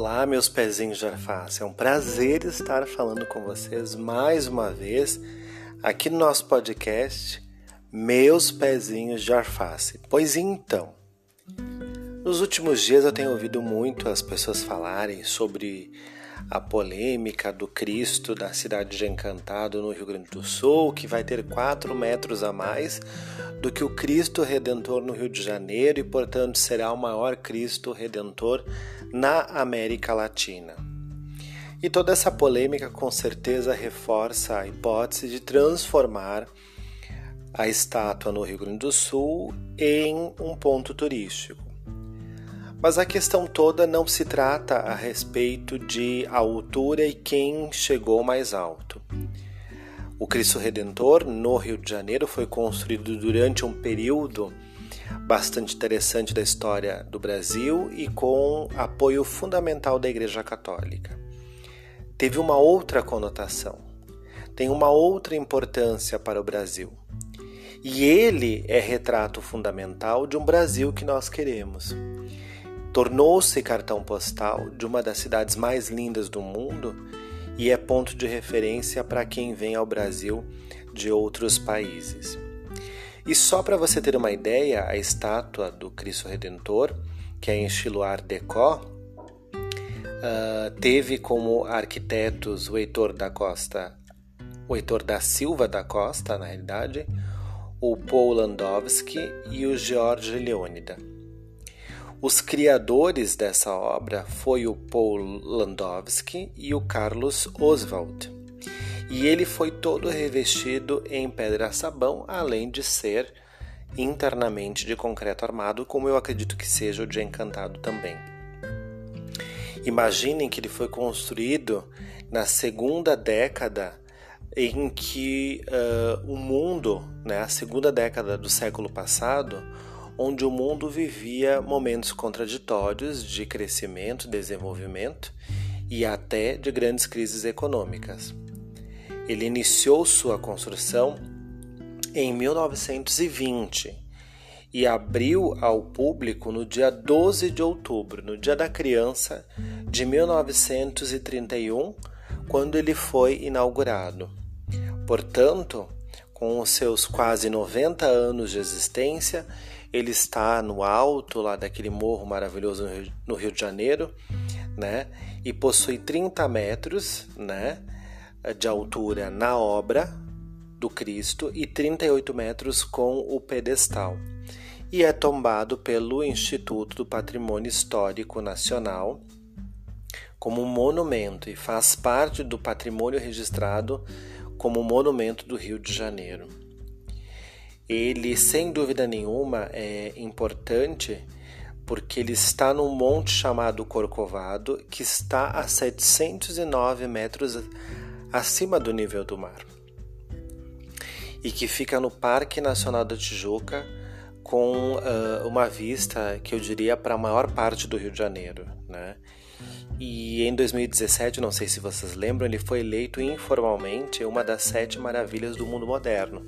Olá, meus pezinhos de alface. É um prazer estar falando com vocês mais uma vez aqui no nosso podcast Meus Pezinhos de Alface. Pois então, nos últimos dias eu tenho ouvido muito as pessoas falarem sobre a polêmica do Cristo da cidade de Encantado no Rio Grande do Sul, que vai ter 4 metros a mais do que o Cristo Redentor no Rio de Janeiro e, portanto, será o maior Cristo Redentor na América Latina. E toda essa polêmica com certeza reforça a hipótese de transformar a estátua no Rio Grande do Sul em um ponto turístico. Mas a questão toda não se trata a respeito de altura e quem chegou mais alto. O Cristo Redentor no Rio de Janeiro foi construído durante um período bastante interessante da história do Brasil e com apoio fundamental da Igreja Católica. Teve uma outra conotação, tem uma outra importância para o Brasil. E ele é retrato fundamental de um Brasil que nós queremos tornou-se cartão postal de uma das cidades mais lindas do mundo e é ponto de referência para quem vem ao Brasil de outros países. E só para você ter uma ideia, a estátua do Cristo Redentor, que é em estilo Art Deco, uh, teve como arquitetos o Heitor da Costa, o Heitor da Silva da Costa, na realidade, o Paul Landowski e o George Leônida. Os criadores dessa obra foi o Paul Landowski e o Carlos Oswald. E ele foi todo revestido em pedra-sabão, além de ser internamente de concreto armado, como eu acredito que seja o de Encantado também. Imaginem que ele foi construído na segunda década em que uh, o mundo, né, a segunda década do século passado, onde o mundo vivia momentos contraditórios de crescimento, desenvolvimento e até de grandes crises econômicas. Ele iniciou sua construção em 1920 e abriu ao público no dia 12 de outubro, no Dia da Criança de 1931, quando ele foi inaugurado. Portanto, com os seus quase 90 anos de existência, ele está no alto lá daquele morro maravilhoso no Rio de Janeiro, né? E possui 30 metros, né? De altura na obra do Cristo e 38 metros com o pedestal. E é tombado pelo Instituto do Patrimônio Histórico Nacional como monumento e faz parte do patrimônio registrado como monumento do Rio de Janeiro ele sem dúvida nenhuma é importante porque ele está num monte chamado Corcovado, que está a 709 metros acima do nível do mar e que fica no Parque Nacional da Tijuca com uh, uma vista que eu diria para a maior parte do Rio de Janeiro, né? E em 2017, não sei se vocês lembram, ele foi eleito informalmente uma das sete maravilhas do mundo moderno.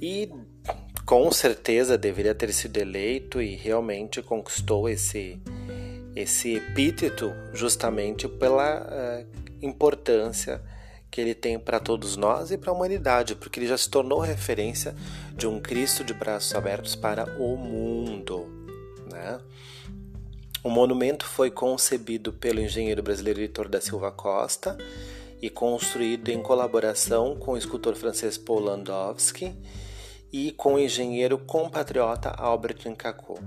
E com certeza deveria ter sido eleito e realmente conquistou esse, esse epíteto justamente pela uh, importância que ele tem para todos nós e para a humanidade, porque ele já se tornou referência de um Cristo de braços abertos para o mundo. Né? O monumento foi concebido pelo engenheiro brasileiro Heitor da Silva Costa e construído em colaboração com o escultor francês Paul Landowski e com o engenheiro compatriota Albert Nkaku.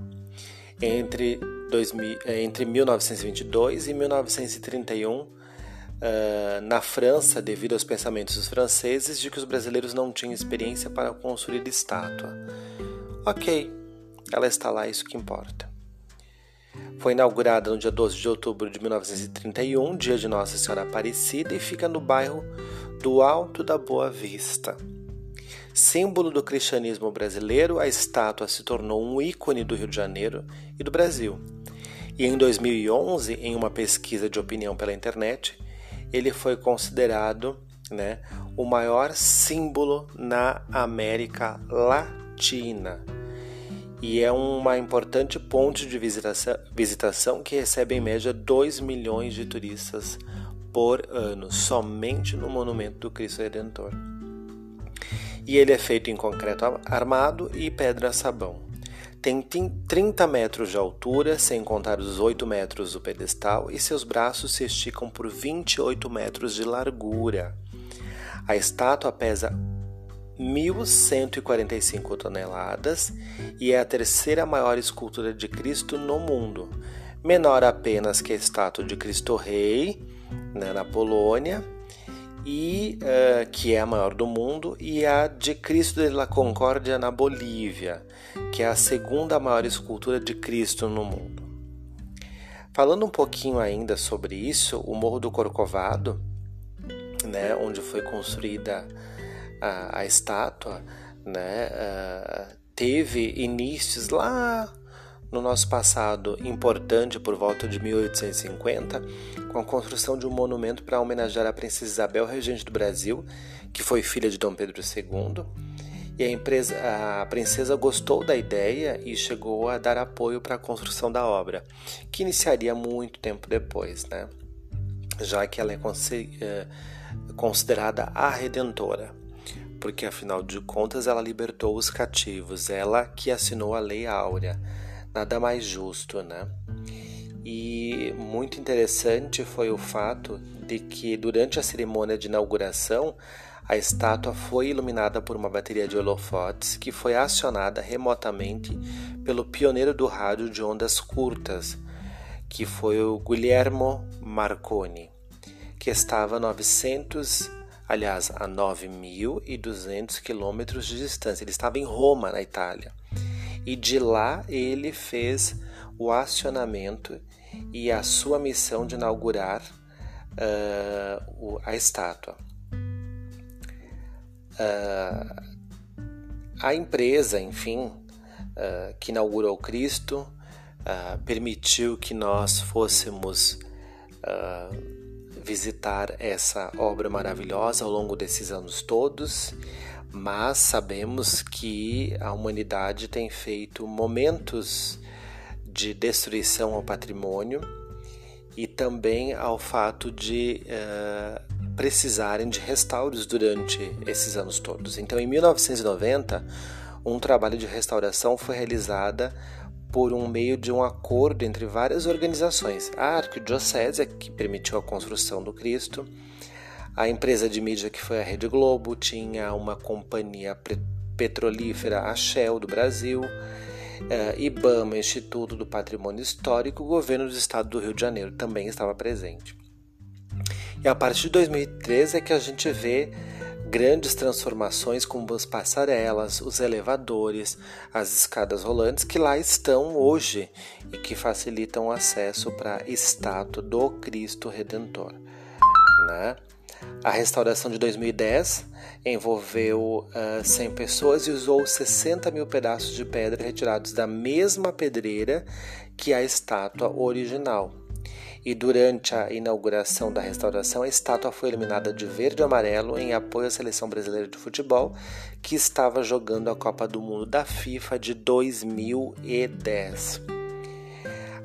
Entre, 2000, eh, entre 1922 e 1931, uh, na França, devido aos pensamentos dos franceses de que os brasileiros não tinham experiência para construir estátua. Ok, ela está lá, isso que importa. Foi inaugurada no dia 12 de outubro de 1931, dia de Nossa Senhora Aparecida, e fica no bairro do Alto da Boa Vista. Símbolo do cristianismo brasileiro, a estátua se tornou um ícone do Rio de Janeiro e do Brasil. E em 2011, em uma pesquisa de opinião pela internet, ele foi considerado né, o maior símbolo na América Latina. e é uma importante ponte de visitação, visitação que recebe em média 2 milhões de turistas por ano, somente no Monumento do Cristo Redentor. E ele é feito em concreto armado e pedra sabão. Tem 30 metros de altura, sem contar os 8 metros do pedestal, e seus braços se esticam por 28 metros de largura. A estátua pesa 1.145 toneladas e é a terceira maior escultura de Cristo no mundo, menor apenas que a estátua de Cristo Rei né, na Polônia e uh, que é a maior do mundo, e a de Cristo de la Concórdia na Bolívia, que é a segunda maior escultura de Cristo no mundo. Falando um pouquinho ainda sobre isso, o Morro do Corcovado, né, onde foi construída a, a estátua, né, uh, teve inícios lá no nosso passado importante por volta de 1850, com a construção de um monumento para homenagear a princesa Isabel, regente do Brasil, que foi filha de Dom Pedro II. E a, empresa, a princesa gostou da ideia e chegou a dar apoio para a construção da obra, que iniciaria muito tempo depois, né? já que ela é eh, considerada a redentora porque afinal de contas ela libertou os cativos, ela que assinou a Lei Áurea nada mais justo, né? E muito interessante foi o fato de que durante a cerimônia de inauguração a estátua foi iluminada por uma bateria de holofotes que foi acionada remotamente pelo pioneiro do rádio de ondas curtas, que foi o Guilhermo Marconi, que estava a 900, aliás, a 9.200 quilômetros de distância. Ele estava em Roma, na Itália e de lá ele fez o acionamento e a sua missão de inaugurar uh, a estátua. Uh, a empresa, enfim, uh, que inaugurou Cristo, permitiu que nós fôssemos visitar essa obra maravilhosa ao longo desses anos todos mas sabemos que a humanidade tem feito momentos de destruição ao patrimônio e também ao fato de uh, precisarem de restauros durante esses anos todos. Então, em 1990, um trabalho de restauração foi realizada por um meio de um acordo entre várias organizações. A Arquidiocese, que permitiu a construção do Cristo, a empresa de mídia que foi a Rede Globo tinha uma companhia petrolífera, a Shell do Brasil, uh, IBAMA, Instituto do Patrimônio Histórico, o governo do estado do Rio de Janeiro também estava presente. E a partir de 2013 é que a gente vê grandes transformações como as passarelas, os elevadores, as escadas rolantes que lá estão hoje e que facilitam o acesso para a estátua do Cristo Redentor. Né? A restauração de 2010 envolveu uh, ah, 100 pessoas e usou 60 mil pedaços de pedra retirados da mesma pedreira que a estátua original. E durante a inauguração da restauração, a estátua foi iluminada de verde e amarelo em apoio à seleção brasileira de futebol, que estava jogando a Copa do Mundo da FIFA de 2010.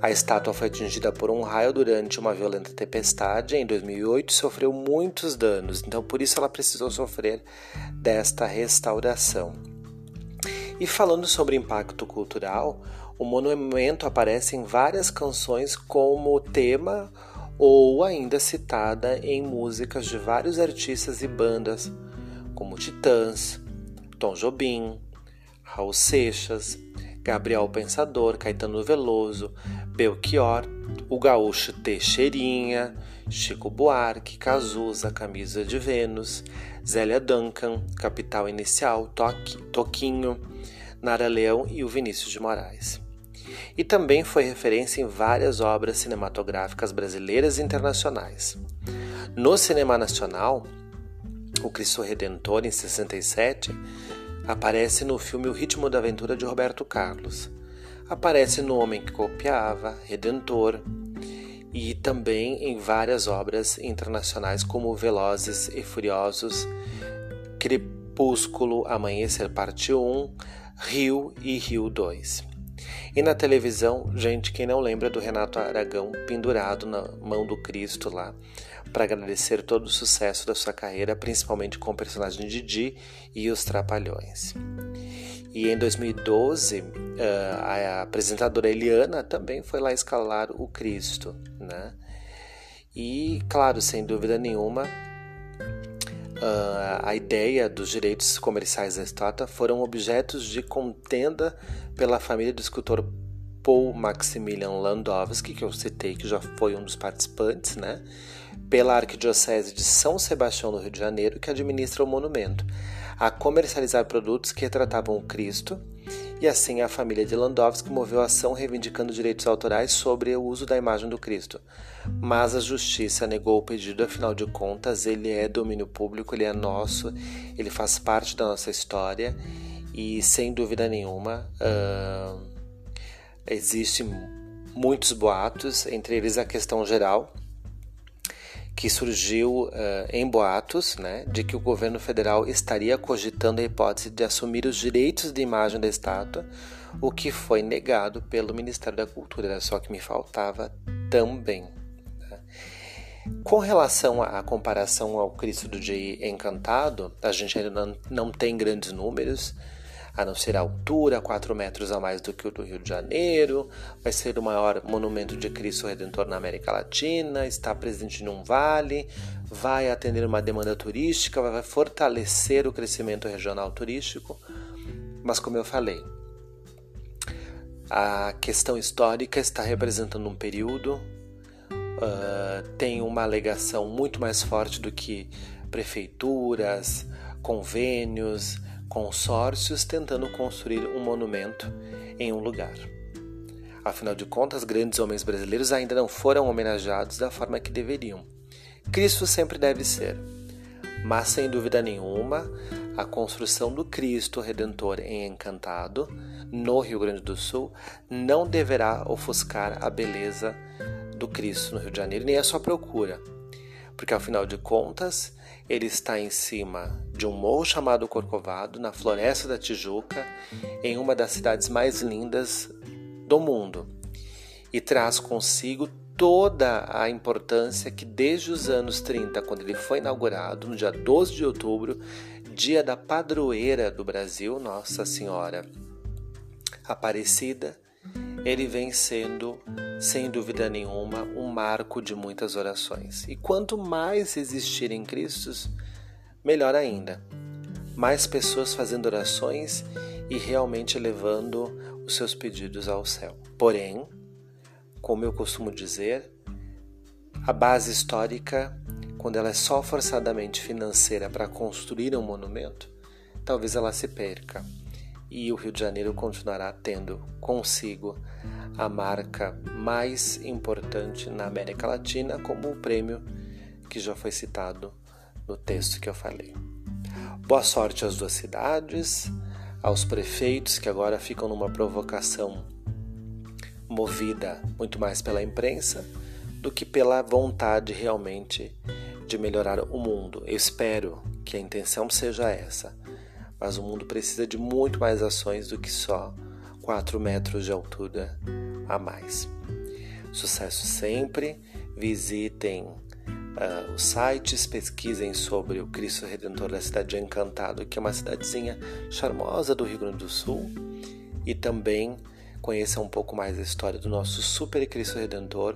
A estátua foi atingida por um raio durante uma violenta tempestade em 2008 e sofreu muitos danos, então por isso ela precisou sofrer desta restauração. E falando sobre impacto cultural, o monumento aparece em várias canções como tema ou ainda citada em músicas de vários artistas e bandas, como Titãs, Tom Jobim, Raul Seixas, Gabriel Pensador, Caetano Veloso, Belchior, o gaúcho Teixeirinha, Chico Buarque, Cazuza, Camisa de Vênus, Zélia Duncan, Capital Inicial, Toque, Toquinho, Nara Leão e o Vinícius de Moraes. E também foi referência em várias obras cinematográficas brasileiras e internacionais. No cinema nacional, O Cristo Redentor, em 67, Aparece no filme O Ritmo da Aventura de Roberto Carlos. Aparece no Homem que Copiava, Redentor, e também em várias obras internacionais como Velozes e Furiosos, Crepúsculo, Amanhecer Parte 1, Rio e Rio 2. E na televisão, gente, quem não lembra do Renato Aragão pendurado na mão do Cristo lá, para agradecer todo o sucesso da sua carreira, principalmente com o personagem Didi e os Trapalhões. E em 2012, eh, a apresentadora Eliana também foi lá escalar o Cristo, né? E, claro, sem dúvida nenhuma, uh, a ideia dos direitos comerciais da estátua foram objetos de contenda pela família do escultor Paul Maximilian Landowski, que eu citei, que já foi um dos participantes, né? Pela Arquidiocese de São Sebastião do Rio de Janeiro, que administra o monumento, a comercializar produtos que retratavam o Cristo, e assim a família de Landowski moveu ação reivindicando direitos autorais sobre o uso da imagem do Cristo. Mas a justiça negou o pedido, afinal de contas, ele é domínio público, ele é nosso, ele faz parte da nossa história e, sem dúvida nenhuma, uh, existem muitos boatos, entre eles a questão geral que surgiu uh, em boatos né, de que o governo federal estaria cogitando a hipótese de assumir os direitos de imagem da estátua, o que foi negado pelo Ministério da Cultura, era só que me faltava também. Né. Com relação à comparação ao Cristo do Encantado, a gente ainda não, não tem grandes números, a não ser a altura, 4 metros a mais do que o do Rio de Janeiro, vai ser o maior monumento de Cristo Redentor na América Latina, está presente num vale, vai atender uma demanda turística, vai fortalecer o crescimento regional turístico. Mas, como eu falei, a questão histórica está representando um período, uh, tem uma alegação muito mais forte do que prefeituras, convênios, consórcios tentando construir um monumento em um lugar. Afinal de contas, grandes homens brasileiros ainda não foram homenageados da forma que deveriam. Cristo sempre deve ser, mas sem dúvida nenhuma, a construção do Cristo Redentor em Encantado, no Rio Grande do Sul, não deverá ofuscar a beleza do Cristo no Rio de Janeiro, nem a sua procura, porque afinal de contas, ele está em cima de um morro chamado Corcovado, na floresta da Tijuca, em uma das cidades mais lindas do mundo, e traz consigo toda a importância que desde os anos 30, quando ele foi inaugurado, no dia 12 de outubro, dia da padroeira do Brasil, Nossa Senhora Aparecida, ele vem sendo, sem dúvida nenhuma, um marco de muitas orações. E quanto mais existirem Cristos, melhor ainda. Mais pessoas fazendo orações e realmente levando os seus pedidos ao céu. Porém, como eu costumo dizer, a base histórica, quando ela é só forçadamente financeira para construir um monumento, talvez ela se perca e o Rio de Janeiro continuará tendo consigo a marca mais importante na América Latina, como o prêmio que já foi citado no texto que eu falei. Boa sorte às duas cidades, aos prefeitos que agora ficam numa provocação movida muito mais pela imprensa do que pela vontade realmente de melhorar o mundo. Eu espero que a intenção seja essa mas o mundo precisa de muito mais ações do que só 4 metros de altura a mais. Sucesso sempre, visitem uh, os sites, pesquisem sobre o Cristo Redentor da cidade de Encantado, que é uma cidadezinha charmosa do Rio Grande do Sul, e também conheçam um pouco mais a história do nosso Super Cristo Redentor,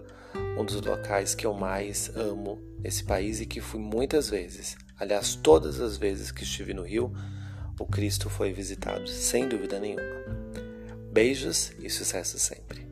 um dos locais que eu mais amo nesse país e que fui muitas vezes. Aliás, todas as vezes que estive no Rio, o Cristo foi visitado, sem dúvida nenhuma. Beijos e sucesso sempre.